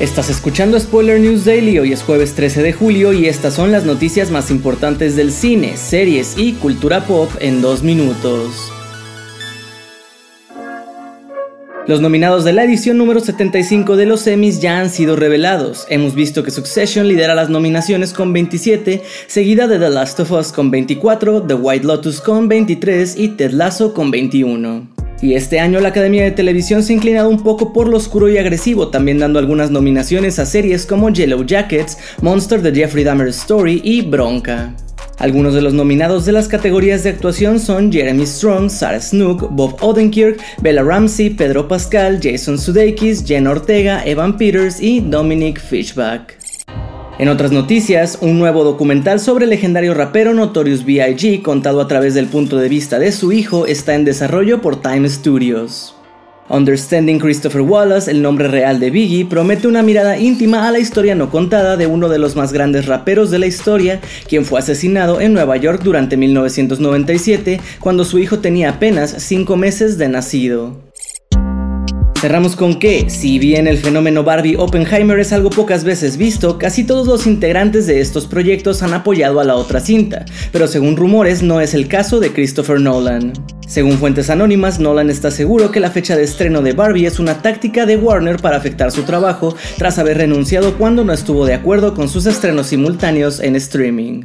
Estás escuchando Spoiler News Daily, hoy es jueves 13 de julio y estas son las noticias más importantes del cine, series y cultura pop en dos minutos. Los nominados de la edición número 75 de los Emmys ya han sido revelados. Hemos visto que Succession lidera las nominaciones con 27, seguida de The Last of Us con 24, The White Lotus con 23 y Ted Lasso con 21. Y este año la Academia de Televisión se ha inclinado un poco por lo oscuro y agresivo, también dando algunas nominaciones a series como Yellow Jackets, Monster the Jeffrey Dahmer Story y Bronca. Algunos de los nominados de las categorías de actuación son Jeremy Strong, Sarah Snook, Bob Odenkirk, Bella Ramsey, Pedro Pascal, Jason Sudeikis, Jen Ortega, Evan Peters y Dominic Fishback. En otras noticias, un nuevo documental sobre el legendario rapero Notorious B.I.G. contado a través del punto de vista de su hijo está en desarrollo por Time Studios. Understanding Christopher Wallace, el nombre real de Biggie, promete una mirada íntima a la historia no contada de uno de los más grandes raperos de la historia, quien fue asesinado en Nueva York durante 1997, cuando su hijo tenía apenas 5 meses de nacido. Cerramos con que, si bien el fenómeno Barbie Oppenheimer es algo pocas veces visto, casi todos los integrantes de estos proyectos han apoyado a la otra cinta, pero según rumores no es el caso de Christopher Nolan. Según fuentes anónimas, Nolan está seguro que la fecha de estreno de Barbie es una táctica de Warner para afectar su trabajo tras haber renunciado cuando no estuvo de acuerdo con sus estrenos simultáneos en streaming.